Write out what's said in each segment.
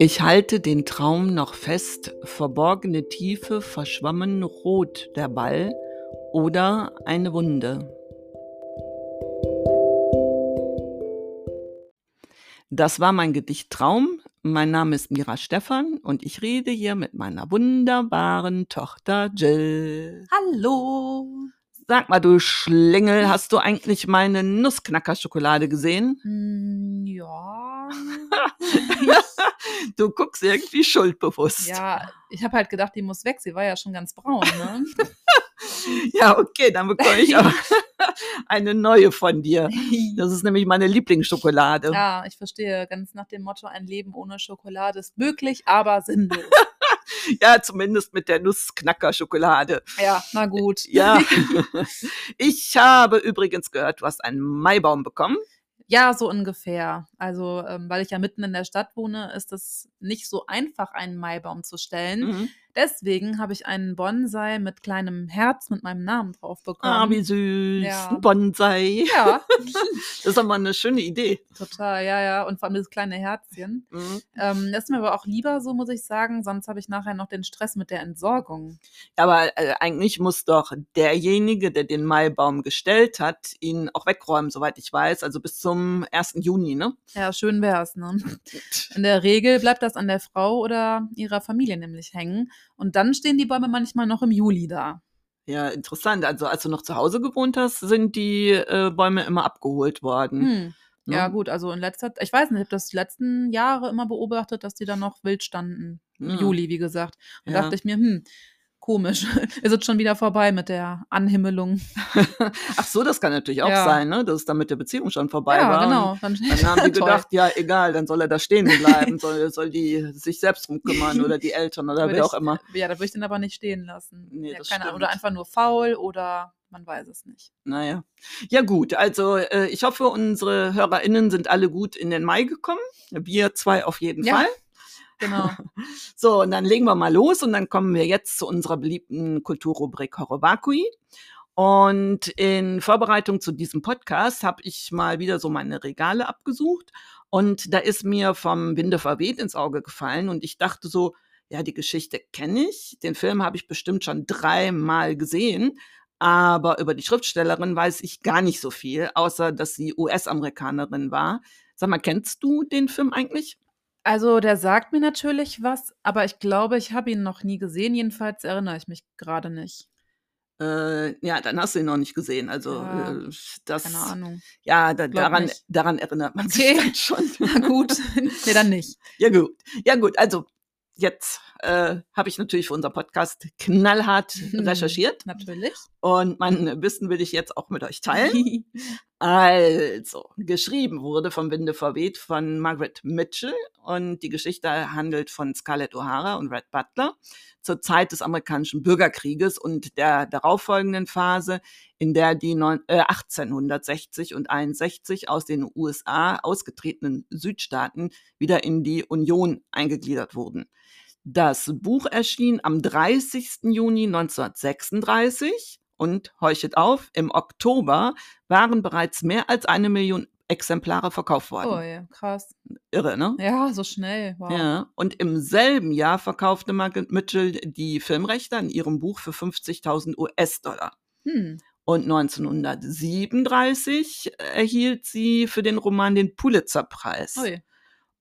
Ich halte den Traum noch fest, verborgene Tiefe, verschwommen rot der Ball oder eine Wunde. Das war mein Gedicht Traum. Mein Name ist Mira Stephan und ich rede hier mit meiner wunderbaren Tochter Jill. Hallo. Sag mal, du Schlingel, hast du eigentlich meine Nussknacker-Schokolade gesehen? Hm, ja. du guckst irgendwie schuldbewusst. ja, ich habe halt gedacht, die muss weg. Sie war ja schon ganz braun, ne? Ja, okay, dann bekomme ich aber eine neue von dir. Das ist nämlich meine Lieblingsschokolade. ja, ich verstehe. Ganz nach dem Motto, ein Leben ohne Schokolade ist möglich, aber sinnlos. Ja, zumindest mit der Nussknacker-Schokolade. Ja, na gut. Ja. Ich habe übrigens gehört, du hast einen Maibaum bekommen. Ja, so ungefähr. Also, ähm, weil ich ja mitten in der Stadt wohne, ist es nicht so einfach, einen Maibaum zu stellen. Mhm. Deswegen habe ich einen Bonsai mit kleinem Herz mit meinem Namen drauf bekommen. Ah, wie süß. Ja. Ein Bonsai. ja, Das ist aber eine schöne Idee. total, ja, ja. Und vor allem das kleine Herzchen. Mhm. Ähm, das ist mir aber auch lieber so, muss ich sagen, sonst habe ich nachher noch den Stress mit der Entsorgung. Aber äh, eigentlich muss doch derjenige, der den Maibaum gestellt hat, ihn auch wegräumen, soweit ich weiß. Also bis zum 1. Juni, ne? Ja, schön wär's, ne? In der Regel bleibt das an der Frau oder ihrer Familie nämlich hängen. Und dann stehen die Bäume manchmal noch im Juli da. Ja, interessant. Also als du noch zu Hause gewohnt hast, sind die äh, Bäume immer abgeholt worden. Hm. ne? Ja, gut, also in letzter ich weiß nicht, ich habe das die letzten Jahre immer beobachtet, dass die dann noch wild standen. Im Ja. Juli, wie gesagt. Und Ja. dachte ich mir, hm, komisch. Ist es schon wieder vorbei mit der Anhimmelung. Ach so, das kann natürlich auch Ja. sein, ne? Dass es dann mit der Beziehung schon vorbei ja, war. genau. Dann, Dann haben die gedacht, ja, egal, dann soll er da stehen bleiben, soll, soll die sich selbst drum kümmern oder die Eltern oder wer auch immer. Ja, da würde ich den aber nicht stehen lassen. Nee, ja, das keine stimmt. Oder einfach nur faul oder man weiß es nicht. Naja. Ja, gut. Also, äh, ich hoffe, unsere HörerInnen sind alle gut in den Mai gekommen. Wir zwei auf jeden Ja. Fall. Genau. So, und dann legen wir mal los und dann kommen wir jetzt zu unserer beliebten Kulturrubrik Horobakui. Und in Vorbereitung zu diesem Podcast habe ich mal wieder so meine Regale abgesucht und da ist mir vom Winde verweht ins Auge gefallen und ich dachte so, ja, die Geschichte kenne ich, den Film habe ich bestimmt schon dreimal gesehen, aber über die Schriftstellerin weiß ich gar nicht so viel, außer dass sie US-Amerikanerin war. Sag mal, kennst du den Film eigentlich? Also, der sagt mir natürlich was, aber ich glaube, ich habe ihn noch nie gesehen. Jedenfalls erinnere ich mich gerade nicht. Äh, ja, dann hast du ihn noch nicht gesehen. Also Ja, äh, das, Keine Ahnung. ja, da, daran, nicht. daran erinnert man Okay. sich dann schon. Na gut. nee, dann nicht. ja gut, ja gut. Also jetzt äh, habe ich natürlich für unser Podcast knallhart Mhm. recherchiert Natürlich. und mein Wissen will ich jetzt auch mit euch teilen. Also, geschrieben wurde vom Winde verweht von Margaret Mitchell und die Geschichte handelt von Scarlett O'Hara und Red Butler zur Zeit des amerikanischen Bürgerkrieges und der darauffolgenden Phase, in der die neun, äh, 1860 und 61 aus den USA ausgetretenen Südstaaten wieder in die Union eingegliedert wurden. Das Buch erschien am 30. Juni 1936 und heuchtet auf, im Oktober waren bereits mehr als eine Million Exemplare verkauft worden. Oh ja, krass. Irre, ne? Ja, so schnell. Wow. Ja, und im selben Jahr verkaufte Margaret Mitchell die Filmrechte an ihrem Buch für 50.000 US-Dollar. Hm. Und 1937 erhielt sie für den Roman den Pulitzer-Preis. Ui.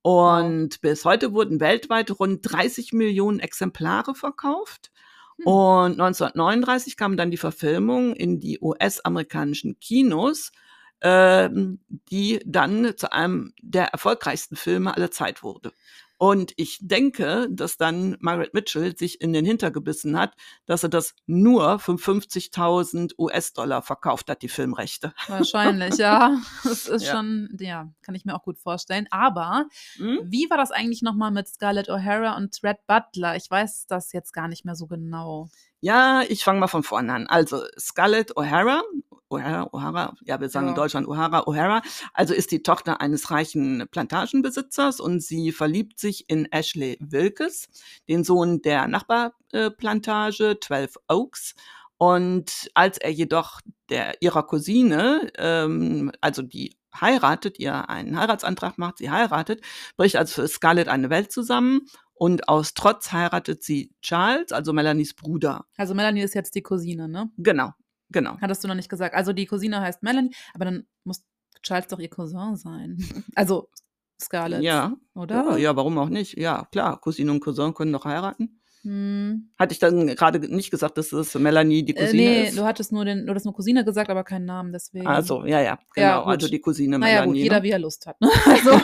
Und bis heute wurden weltweit rund 30 Millionen Exemplare verkauft. Hm. Und 1939 kam dann die Verfilmung in die US-amerikanischen Kinos, ähm, die dann zu einem der erfolgreichsten Filme aller Zeit wurde. Und ich denke, dass dann Margaret Mitchell sich in den Hinter gebissen hat, dass er das nur für 50.000 US-Dollar verkauft hat, die Filmrechte. Wahrscheinlich, ja. Das ist Ja. schon, ja, kann ich mir auch gut vorstellen. Aber Hm? wie war das eigentlich nochmal mit Scarlett O'Hara und Red Butler? Ich weiß das jetzt gar nicht mehr so genau. Ja, ich fange mal von vorne an. Also Scarlett O'Hara, O'Hara, O'Hara, ja, wir sagen Ja. in Deutschland O'Hara, O'Hara, also ist die Tochter eines reichen Plantagenbesitzers und sie verliebt sich in Ashley Wilkes, den Sohn der Nachbarplantage 12 Oaks. Und als er jedoch der ihrer Cousine, ähm, also die heiratet, ihr einen Heiratsantrag macht, sie heiratet, bricht also für Scarlett eine Welt zusammen und aus Trotz heiratet sie Charles, also Melanies Bruder. Also Melanie ist jetzt die Cousine, ne? Genau, genau. Hattest du noch nicht gesagt. Also die Cousine heißt Melanie, aber dann muss Charles doch ihr Cousin sein. Also Scarlett, Ja, oder? ja, ja, warum auch nicht? Ja, klar, Cousine und Cousin können doch heiraten. Hm. Hatte ich dann gerade nicht gesagt, dass das Melanie die Äh, Cousine nee, ist? du hattest nur den, du hattest nur Cousine gesagt, aber keinen Namen, deswegen. Also, ja, ja, genau. Ja, also die Cousine naja, gut, Melanie. jeder ne? wie er Lust hat. Ne? Also,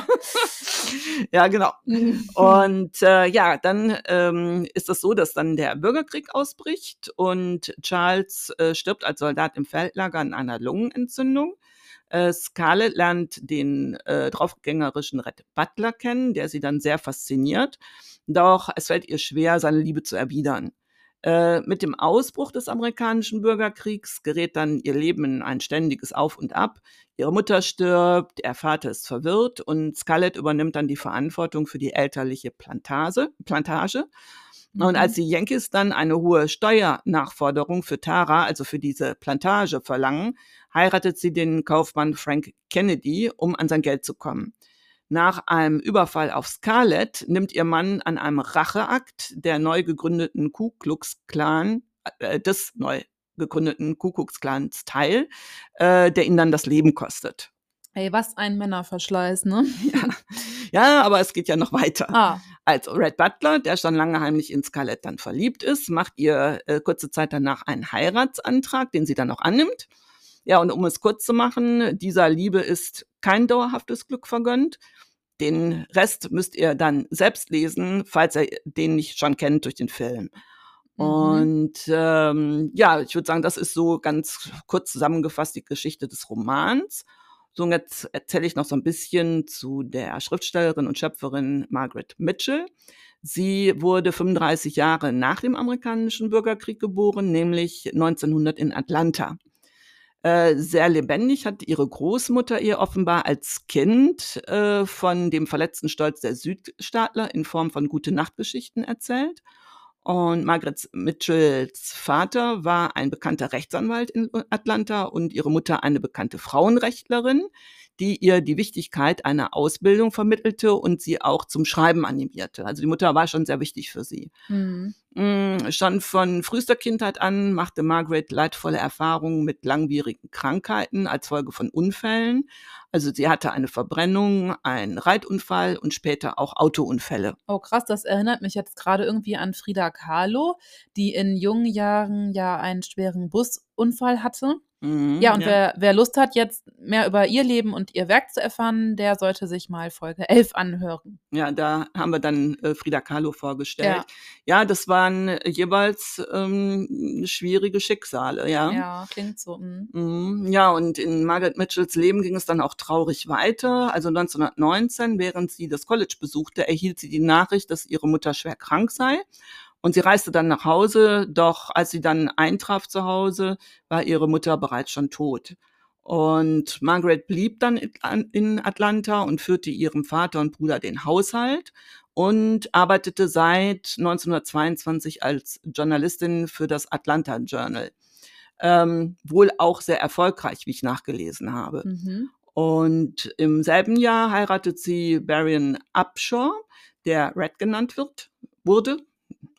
ja, genau. Und äh, ja, dann ähm, ist es so, dass dann der Bürgerkrieg ausbricht und Charles äh, stirbt als Soldat im Feldlager an einer Lungenentzündung. Äh, Scarlett lernt den äh, draufgängerischen Red Butler kennen, der sie dann sehr fasziniert. Doch es fällt ihr schwer, seine Liebe zu erwidern. Äh, mit dem Ausbruch des amerikanischen Bürgerkriegs gerät dann ihr Leben in ein ständiges Auf und Ab. Ihre Mutter stirbt, ihr Vater ist verwirrt und Scarlett übernimmt dann die Verantwortung für die elterliche Plantage. Plantage. Und Mhm. als die Yankees dann eine hohe Steuernachforderung für Tara, also für diese Plantage, verlangen, heiratet sie den Kaufmann Frank Kennedy, um an sein Geld zu kommen. Nach einem Überfall auf Scarlett nimmt ihr Mann an einem Racheakt der neu gegründeten Ku Klux Klan, äh, des neu gegründeten Ku Klux Klans teil, äh, der ihn dann das Leben kostet. ey, was ein Männerverschleiß, ne? Ja, aber es geht ja noch weiter. Ah, Also Red Butler, der schon lange heimlich in Scarlett dann verliebt ist, macht ihr äh, kurze Zeit danach einen Heiratsantrag, den sie dann auch annimmt. Ja, und um es kurz zu machen, dieser Liebe ist kein dauerhaftes Glück vergönnt. Den Rest müsst ihr dann selbst lesen, falls ihr den nicht schon kennt durch den Film. Mhm. Und ähm, ja, ich würde sagen, das ist so ganz kurz zusammengefasst die Geschichte des Romans. So, und jetzt erzähle ich noch so ein bisschen zu der Schriftstellerin und Schöpferin Margaret Mitchell. Sie wurde 35 Jahre nach dem amerikanischen Bürgerkrieg geboren, nämlich 1900 in Atlanta. Äh, sehr lebendig hat ihre Großmutter ihr offenbar als Kind äh, von dem verletzten Stolz der Südstaatler in Form von gute Nachtgeschichten erzählt. Und Margaret Mitchells Vater war ein bekannter Rechtsanwalt in Atlanta und ihre Mutter eine bekannte Frauenrechtlerin, die ihr die Wichtigkeit einer Ausbildung vermittelte und sie auch zum Schreiben animierte. Also die Mutter war schon sehr wichtig für sie. mhm. Mm, Schon von frühester Kindheit an machte Margaret leidvolle Erfahrungen mit langwierigen Krankheiten als Folge von Unfällen. Also sie hatte eine Verbrennung, einen Reitunfall und später auch Autounfälle. Oh krass, das erinnert mich jetzt gerade irgendwie an Frida Kahlo, die in jungen Jahren ja einen schweren Busunfall hatte. Mhm, Ja, und Wer, wer Lust hat, jetzt mehr über ihr Leben und ihr Werk zu erfahren, der sollte sich mal Folge 11 anhören. Ja, da haben wir dann äh, Frida Kahlo vorgestellt. Ja, das waren äh, jeweils ähm, schwierige Schicksale, ja. Ja, klingt so. mm. Mhm, Ja, und in Margaret Mitchells Leben ging es dann auch traurig weiter. Also 1919, während sie das College besuchte, erhielt sie die Nachricht, dass ihre Mutter schwer krank sei. Und sie reiste dann nach Hause, doch als sie dann eintraf zu Hause, war ihre Mutter bereits schon tot. Und Margaret blieb dann in- Atlanta und führte ihrem Vater und Bruder den Haushalt und arbeitete seit 1922 als Journalistin für das Atlanta Journal. Ähm, wohl auch sehr erfolgreich, wie ich nachgelesen habe. Mhm. Und im selben Jahr heiratet sie Barian Upshaw, der Red genannt wird, wurde.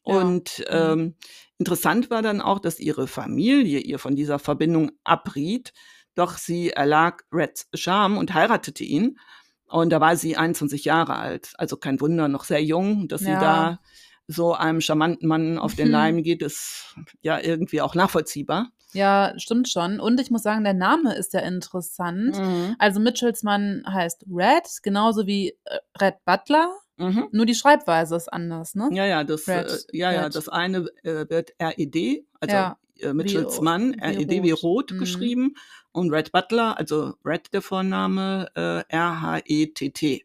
Ja. Und Mhm. ähm, interessant war dann auch, dass ihre Familie ihr von dieser Verbindung abriet. Doch sie erlag Reds Charme und heiratete ihn. Und da war sie 21 Jahre alt. Also kein Wunder, noch sehr jung, dass sie Ja. da so einem charmanten Mann auf den Mhm. Leim geht, ist ja irgendwie auch nachvollziehbar. Ja, stimmt schon. Und ich muss sagen, der Name ist ja interessant. Mhm. Also Mitchells Mann heißt Red, genauso wie äh, Red Butler. Mhm. Nur die Schreibweise ist anders, ne? Ja, ja, das, Red, äh, ja, ja, das eine äh, wird RED, also Ja, äh, Mitchells Mann, RED wie rot. rot Mhm. geschrieben und Red Butler, also Red der Vorname, äh, R-H-E-T-T.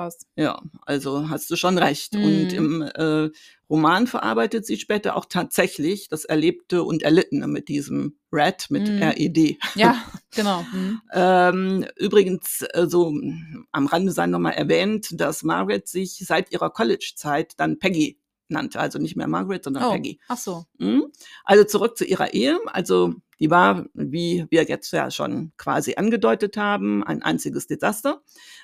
Krass. Ja, also hast du schon recht. Mhm. Und im äh, Roman verarbeitet sie später auch tatsächlich das Erlebte und Erlittene mit diesem Red, mit Mhm. RED. Ja, genau. Mhm. Ähm, übrigens, äh, so mh, am Rande sei nochmal erwähnt, dass Margaret sich seit ihrer College-Zeit dann Peggy nannte. Also nicht mehr Margaret, sondern Oh, Peggy. ach so. Mhm. Also zurück zu ihrer Ehe. Also die war, wie wir jetzt ja schon quasi angedeutet haben, ein einziges Desaster.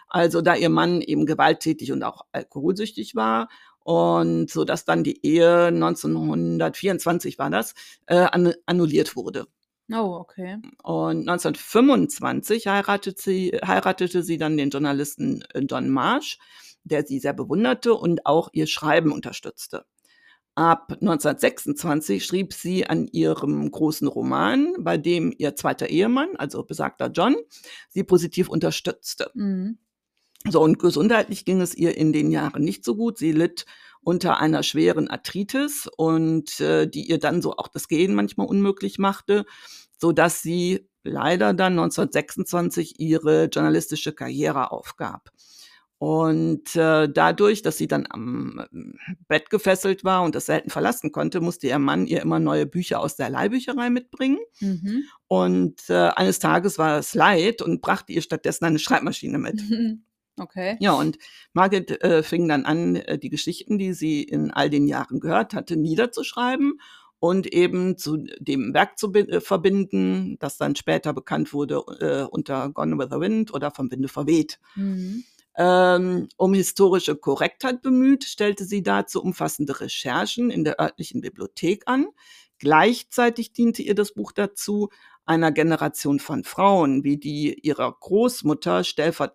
Also da ihr Mann eben gewalttätig und auch alkoholsüchtig war und so dass dann die Ehe 1924 war das äh, an, annulliert wurde. Oh, okay. Und 1925 heiratete sie, heiratete sie dann den Journalisten äh, John Marsh, der sie sehr bewunderte und auch ihr Schreiben unterstützte. Ab 1926 schrieb sie an ihrem großen Roman, bei dem ihr zweiter Ehemann, also besagter John, sie positiv unterstützte. Mhm. So, und gesundheitlich ging es ihr in den Jahren nicht so gut. Sie litt unter einer schweren Arthritis und äh, die ihr dann so auch das Gehen manchmal unmöglich machte, so dass sie leider dann 1926 ihre journalistische Karriere aufgab. Und äh, dadurch, dass sie dann am äh, Bett gefesselt war und das selten verlassen konnte, musste ihr Mann ihr immer neue Bücher aus der Leihbücherei mitbringen. Mhm. Und äh, eines Tages war es leid und brachte ihr stattdessen eine Schreibmaschine mit. Okay. Ja, und Margaret äh, fing dann an, äh, die Geschichten, die sie in all den Jahren gehört hatte, niederzuschreiben und eben zu dem Werk zu äh, verbinden, das dann später bekannt wurde unter Gone with the Wind oder vom Winde verweht. Mhm. Ähm, um historische Korrektheit bemüht, stellte sie dazu umfassende Recherchen in der örtlichen Bibliothek an. Gleichzeitig diente ihr das Buch dazu, einer Generation von Frauen, wie die ihrer Großmutter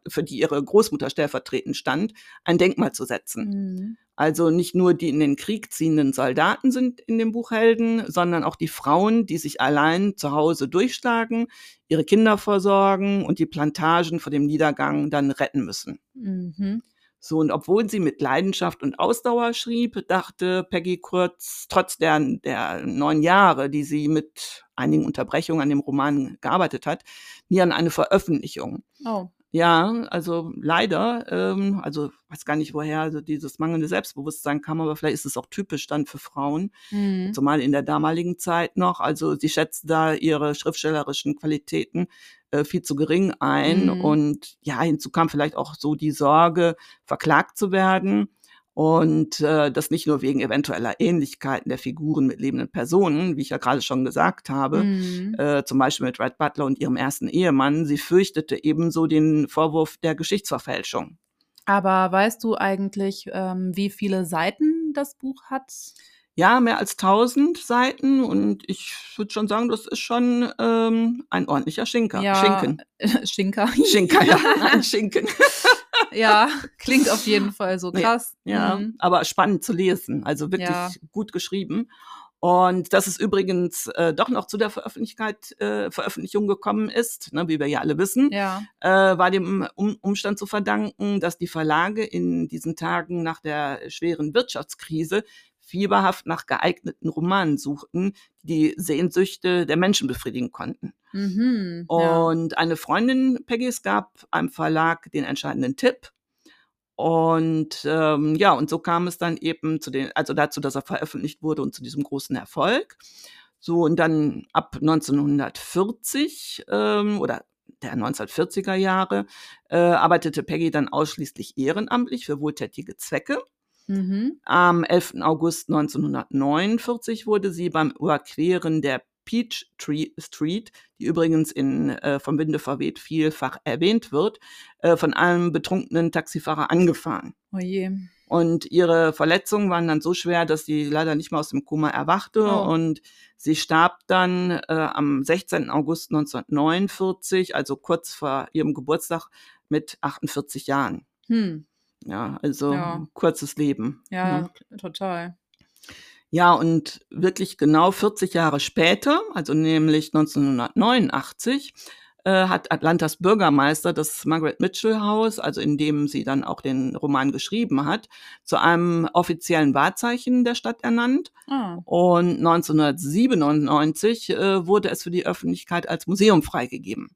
für die ihre Großmutter stellvertretend stand, ein Denkmal zu setzen. Mhm. Also nicht nur die in den Krieg ziehenden Soldaten sind in dem Buch Helden, sondern auch die Frauen, die sich allein zu Hause durchschlagen, ihre Kinder versorgen und die Plantagen vor dem Niedergang dann retten müssen. Mhm. So, und obwohl sie mit Leidenschaft und Ausdauer schrieb, dachte Peggy kurz, trotz der, der neun Jahre, die sie mit einigen Unterbrechungen an dem Roman gearbeitet hat, nie an eine Veröffentlichung. Oh. Ja, also leider, ähm, also weiß gar nicht, woher also dieses mangelnde Selbstbewusstsein kam, aber vielleicht ist es auch typisch dann für Frauen, Mhm. zumal in der damaligen Zeit noch. Also sie schätzt da ihre schriftstellerischen Qualitäten äh, viel zu gering ein. Mhm. Und ja, hinzu kam vielleicht auch so die Sorge, verklagt zu werden. Und äh, das nicht nur wegen eventueller Ähnlichkeiten der Figuren mit lebenden Personen, wie ich ja gerade schon gesagt habe, Mhm. äh, zum Beispiel mit Red Butler und ihrem ersten Ehemann. Sie fürchtete ebenso den Vorwurf der Geschichtsverfälschung. Aber weißt du eigentlich, ähm, wie viele Seiten das Buch hat? Ja, mehr als 1000 Seiten und ich würde schon sagen, das ist schon ähm, ein ordentlicher Schinker. Ja, Schinken. Schinker. Schinker, ja, ein Schinken. Ja, klingt auf jeden Fall so krass. Ja, Mhm. aber spannend zu lesen, also wirklich Ja. gut geschrieben. Und dass es übrigens äh, doch noch zu der äh, Veröffentlichung gekommen ist, ne, wie wir ja alle wissen, Ja. äh, war dem um Umstand zu verdanken, dass die Verlage in diesen Tagen nach der schweren Wirtschaftskrise fieberhaft nach geeigneten Romanen suchten, die die Sehnsüchte der Menschen befriedigen konnten. Mhm. ja. Und eine Freundin Peggys gab einem Verlag den entscheidenden Tipp. Und ähm, ja, und so kam es dann eben zu den, also dazu, dass er veröffentlicht wurde und zu diesem großen Erfolg. So, und dann ab 1940 ähm, oder der 1940er Jahre äh, arbeitete Peggy dann ausschließlich ehrenamtlich für wohltätige Zwecke. Mhm. Am 11. August 1949 wurde sie beim Überqueren der Peachtree Street, die übrigens in äh, vom Winde verweht vielfach erwähnt wird, äh, von einem betrunkenen Taxifahrer angefahren. Oh je. Und ihre Verletzungen waren dann so schwer, dass sie leider nicht mehr aus dem Koma erwachte. Oh. Und sie starb dann äh, am 16. August 1949, also kurz vor ihrem Geburtstag mit 48 Jahren. Hm. Ja, also Ja. kurzes Leben. Ja, ne? total. Ja, und wirklich genau 40 Jahre später, also nämlich 1989, äh, hat Atlantas Bürgermeister das Margaret Mitchell Haus, also in dem sie dann auch den Roman geschrieben hat, zu einem offiziellen Wahrzeichen der Stadt ernannt. Ah. Und 1997 äh, wurde es für die Öffentlichkeit als Museum freigegeben.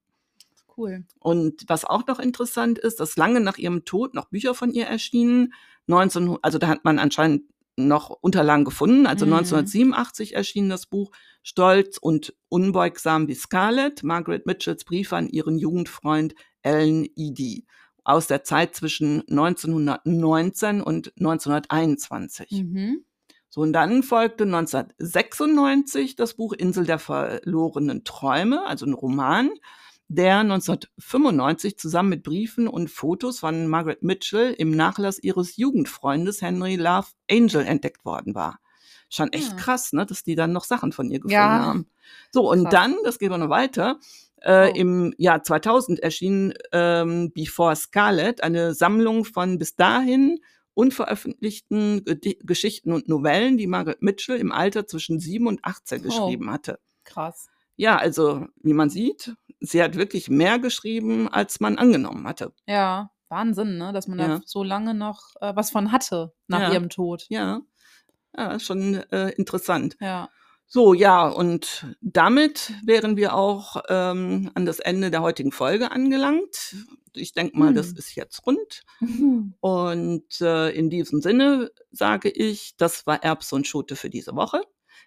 Cool. Und was auch noch interessant ist, dass lange nach ihrem Tod noch Bücher von ihr erschienen. 19, also da hat man anscheinend noch Unterlagen gefunden. Also Mhm. 1987 erschien das Buch Stolz und unbeugsam wie Scarlett, Margaret Mitchells Briefe an ihren Jugendfreund Ellen Edie aus der Zeit zwischen 1919 und 1921. Mhm. So, und dann folgte 1996 das Buch Insel der verlorenen Träume, also ein Roman, der 1995 zusammen mit Briefen und Fotos von Margaret Mitchell im Nachlass ihres Jugendfreundes Henry Love Angel entdeckt worden war. Schon echt Ja. krass, ne, dass die dann noch Sachen von ihr gefunden Ja. haben. So, und Krass. dann, das geht auch noch weiter, äh, Oh. im Jahr 2000 erschien ähm, Before Scarlet eine Sammlung von bis dahin unveröffentlichten Geschichten und Novellen, die Margaret Mitchell im Alter zwischen 7 und 18 Oh. geschrieben hatte. Krass. Ja, also wie man sieht, sie hat wirklich mehr geschrieben, als man angenommen hatte. Ja, Wahnsinn, ne? Dass man Ja. da so lange noch äh, was von hatte nach Ja. ihrem Tod. Ja, ja schon äh, interessant. Ja. So, ja, und damit wären wir auch ähm, an das Ende der heutigen Folge angelangt. Ich denke mal, das Hm. ist jetzt rund. Und äh, in diesem Sinne sage ich, das war Erbs und Schote für diese Woche.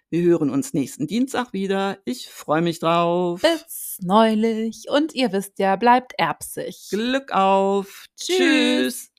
Wir hören uns nächsten Dienstag wieder. Ich freue mich drauf. Bis neulich. Und ihr wisst ja, bleibt erbsig. Glück auf. Tschüss. Tschüss.